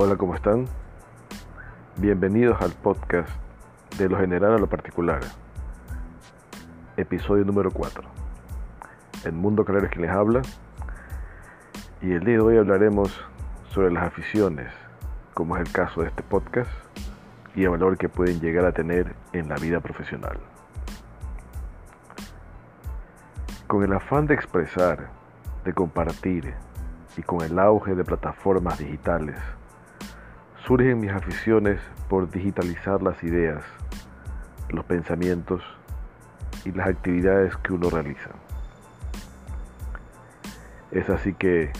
Hola, ¿cómo están? Bienvenidos al podcast de lo general a lo particular. Episodio número 4. El mundo claro es quien les habla. Y el día de hoy hablaremos sobre las aficiones, como es el caso de este podcast, y el valor que pueden llegar a tener en la vida profesional. Con el afán de expresar, de compartir y con el auge de plataformas digitales, surgen mis aficiones por digitalizar las ideas, los pensamientos y las actividades que uno realiza. Es así que,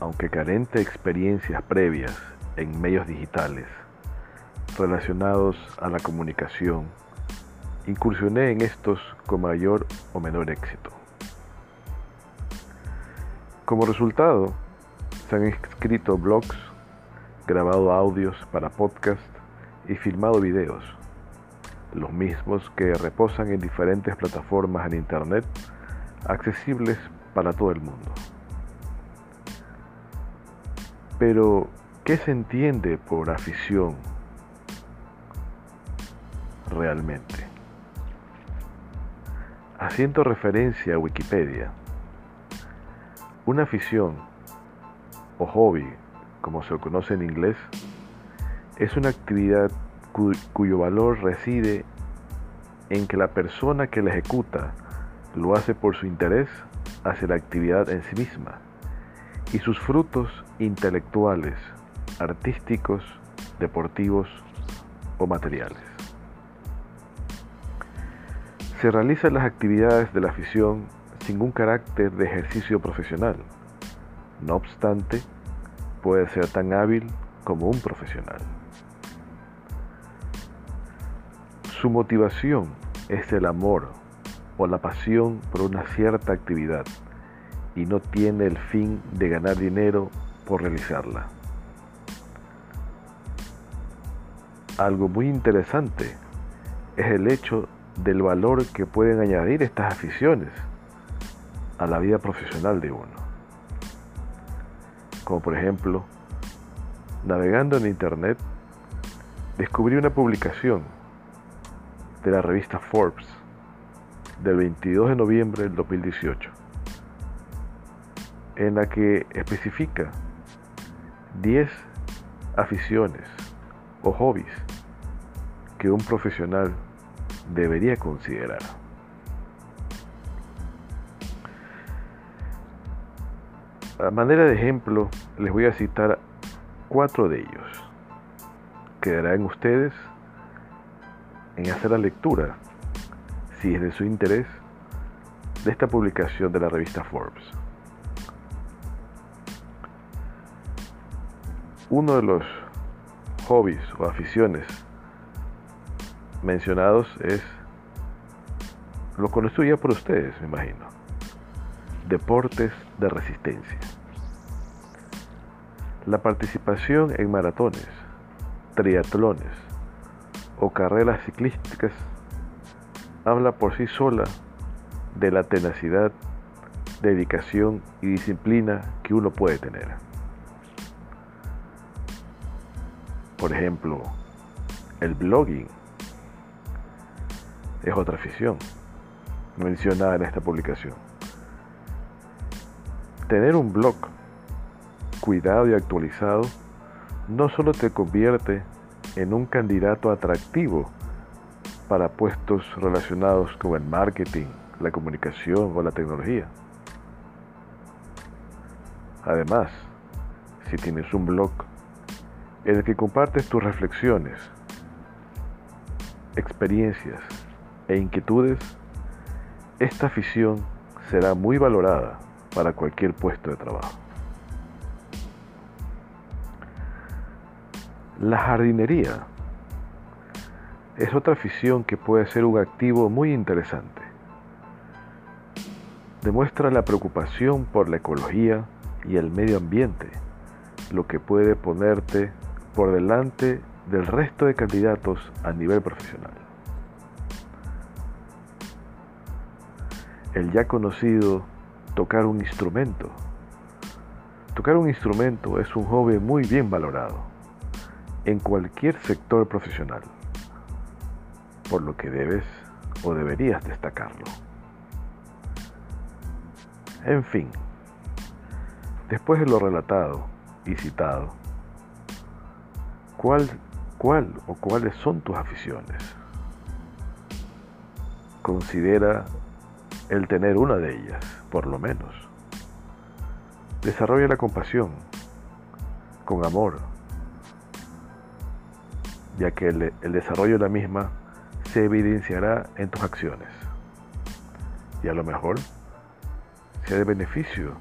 aunque carente de experiencias previas en medios digitales relacionados a la comunicación, incursioné en estos con mayor o menor éxito. Como resultado, se han escrito blogs grabado audios para podcast y filmado videos, los mismos que reposan en diferentes plataformas en Internet accesibles para todo el mundo. Pero, ¿qué se entiende por afición realmente? Haciendo referencia a Wikipedia, una afición o hobby como se conoce en inglés, es una actividad cuyo valor reside en que la persona que la ejecuta lo hace por su interés hacia la actividad en sí misma y sus frutos intelectuales, artísticos, deportivos o materiales. Se realizan las actividades de la afición sin un carácter de ejercicio profesional. No obstante, puede ser tan hábil como un profesional. Su motivación es el amor o la pasión por una cierta actividad y no tiene el fin de ganar dinero por realizarla. Algo muy interesante es el hecho del valor que pueden añadir estas aficiones a la vida profesional de uno como por ejemplo, navegando en Internet, descubrí una publicación de la revista Forbes del 22 de noviembre del 2018, en la que especifica 10 aficiones o hobbies que un profesional debería considerar. A manera de ejemplo, les voy a citar cuatro de ellos. Quedará en ustedes en hacer la lectura, si es de su interés, de esta publicación de la revista Forbes. Uno de los hobbies o aficiones mencionados es, lo conozco ya por ustedes, me imagino, deportes de resistencia. La participación en maratones, triatlones o carreras ciclísticas habla por sí sola de la tenacidad, dedicación y disciplina que uno puede tener. Por ejemplo, el blogging es otra afición mencionada en esta publicación. Tener un blog cuidado y actualizado no solo te convierte en un candidato atractivo para puestos relacionados con el marketing, la comunicación o la tecnología. Además, si tienes un blog en el que compartes tus reflexiones, experiencias e inquietudes, esta afición será muy valorada para cualquier puesto de trabajo. La jardinería es otra afición que puede ser un activo muy interesante. Demuestra la preocupación por la ecología y el medio ambiente, lo que puede ponerte por delante del resto de candidatos a nivel profesional. El ya conocido tocar un instrumento. Tocar un instrumento es un hobby muy bien valorado en cualquier sector profesional, por lo que debes o deberías destacarlo. En fin, después de lo relatado y citado, ¿cuál, cuál o cuáles son tus aficiones? Considera el tener una de ellas, por lo menos. Desarrolla la compasión, con amor, ya que el, desarrollo de la misma se evidenciará en tus acciones. Y a lo mejor sea de beneficio,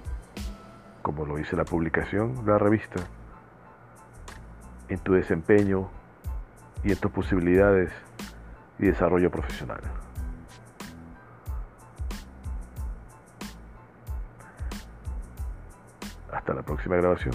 como lo dice la publicación la revista, en tu desempeño y en tus posibilidades y desarrollo profesional. Hasta la próxima grabación.